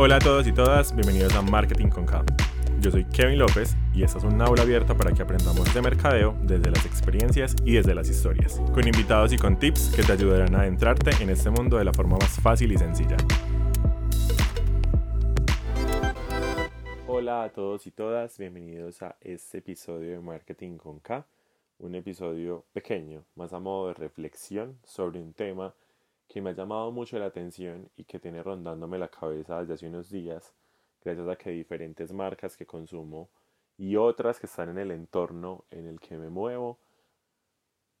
Hola a todos y todas, bienvenidos a Marketing con K. Yo soy Kevin López y esta es una aula abierta para que aprendamos de mercadeo desde las experiencias y desde las historias, con invitados y con tips que te ayudarán a adentrarte en este mundo de la forma más fácil y sencilla. Hola a todos y todas, bienvenidos a este episodio de Marketing con K, un episodio pequeño, más a modo de reflexión sobre un tema que me ha llamado mucho la atención y que tiene rondándome la cabeza desde hace unos días, gracias a que diferentes marcas que consumo y otras que están en el entorno en el que me muevo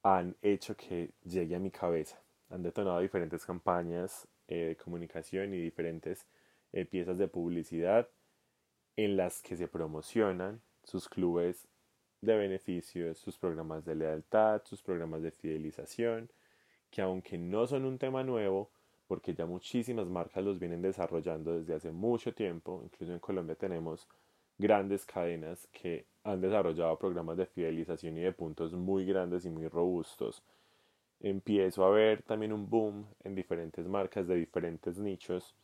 han hecho que llegue a mi cabeza. Han detonado diferentes campañas eh, de comunicación y diferentes eh, piezas de publicidad en las que se promocionan sus clubes de beneficios, sus programas de lealtad, sus programas de fidelización, que aunque no son un tema nuevo, porque ya muchísimas marcas los vienen desarrollando desde hace mucho tiempo, incluso en Colombia tenemos grandes cadenas que han desarrollado programas de fidelización y de puntos muy grandes y muy robustos. Empiezo a ver también un boom en diferentes marcas de diferentes nichos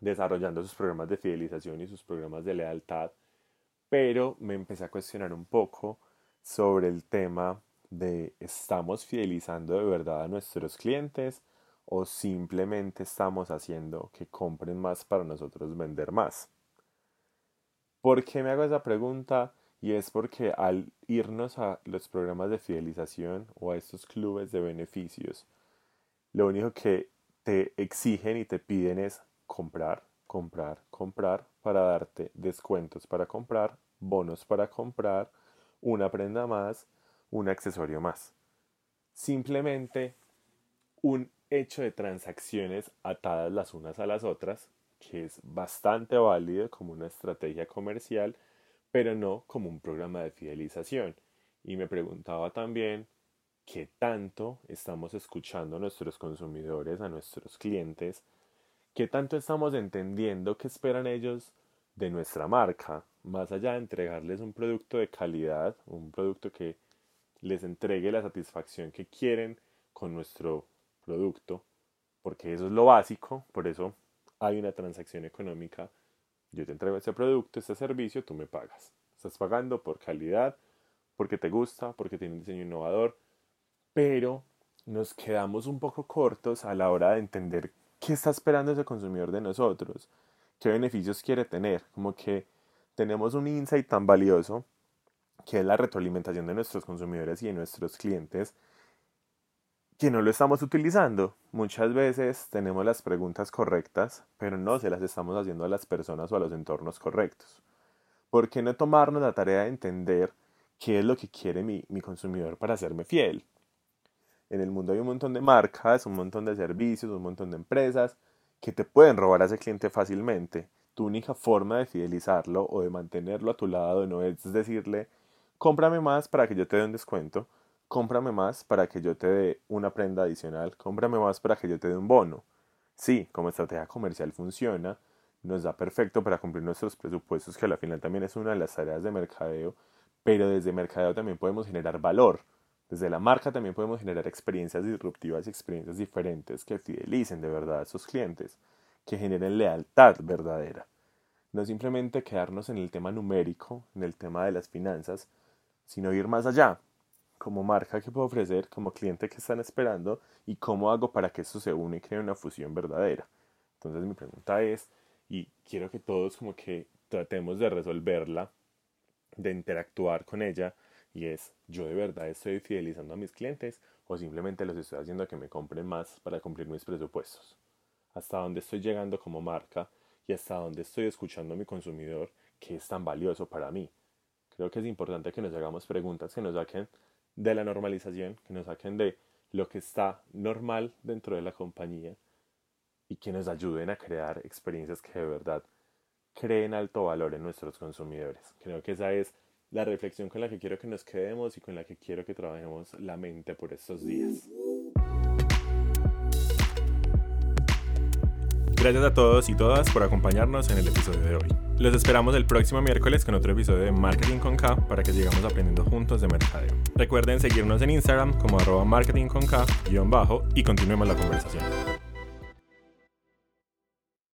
desarrollando sus programas de fidelización y sus programas de lealtad, pero me empecé a cuestionar un poco sobre el tema de estamos fidelizando de verdad a nuestros clientes o simplemente estamos haciendo que compren más para nosotros vender más. ¿Por qué me hago esa pregunta? Y es porque al irnos a los programas de fidelización o a estos clubes de beneficios, lo único que te exigen y te piden es comprar, comprar, comprar para darte descuentos para comprar, bonos para comprar, una prenda más un accesorio más. Simplemente un hecho de transacciones atadas las unas a las otras, que es bastante válido como una estrategia comercial, pero no como un programa de fidelización. Y me preguntaba también qué tanto estamos escuchando a nuestros consumidores, a nuestros clientes, qué tanto estamos entendiendo qué esperan ellos de nuestra marca, más allá de entregarles un producto de calidad, un producto que les entregue la satisfacción que quieren con nuestro producto, porque eso es lo básico, por eso hay una transacción económica. Yo te entrego este producto, este servicio, tú me pagas. Estás pagando por calidad, porque te gusta, porque tiene un diseño innovador, pero nos quedamos un poco cortos a la hora de entender qué está esperando ese consumidor de nosotros, qué beneficios quiere tener, como que tenemos un insight tan valioso que es la retroalimentación de nuestros consumidores y de nuestros clientes, que no lo estamos utilizando. Muchas veces tenemos las preguntas correctas, pero no se las estamos haciendo a las personas o a los entornos correctos. ¿Por qué no tomarnos la tarea de entender qué es lo que quiere mi, mi consumidor para hacerme fiel? En el mundo hay un montón de marcas, un montón de servicios, un montón de empresas que te pueden robar a ese cliente fácilmente. Tu única forma de fidelizarlo o de mantenerlo a tu lado no es decirle cómprame más para que yo te dé un descuento, cómprame más para que yo te dé una prenda adicional, cómprame más para que yo te dé un bono. Sí, como estrategia comercial funciona, nos da perfecto para cumplir nuestros presupuestos, que al final también es una de las tareas de mercadeo, pero desde mercadeo también podemos generar valor. Desde la marca también podemos generar experiencias disruptivas y experiencias diferentes que fidelicen de verdad a esos clientes, que generen lealtad verdadera. No simplemente quedarnos en el tema numérico, en el tema de las finanzas, sino ir más allá, como marca que puedo ofrecer, como cliente que están esperando y cómo hago para que eso se une y cree una fusión verdadera. Entonces mi pregunta es, y quiero que todos como que tratemos de resolverla, de interactuar con ella, y es, ¿yo de verdad estoy fidelizando a mis clientes o simplemente los estoy haciendo que me compren más para cumplir mis presupuestos? ¿Hasta dónde estoy llegando como marca y hasta dónde estoy escuchando a mi consumidor que es tan valioso para mí? Creo que es importante que nos hagamos preguntas que nos saquen de la normalización, que nos saquen de lo que está normal dentro de la compañía y que nos ayuden a crear experiencias que de verdad creen alto valor en nuestros consumidores. Creo que esa es la reflexión con la que quiero que nos quedemos y con la que quiero que trabajemos la mente por estos días. Gracias a todos y todas por acompañarnos en el episodio de hoy. Los esperamos el próximo miércoles con otro episodio de Marketing con K para que sigamos aprendiendo juntos de mercadeo. Recuerden seguirnos en Instagram como arroba marketing con K bajo y continuemos la conversación.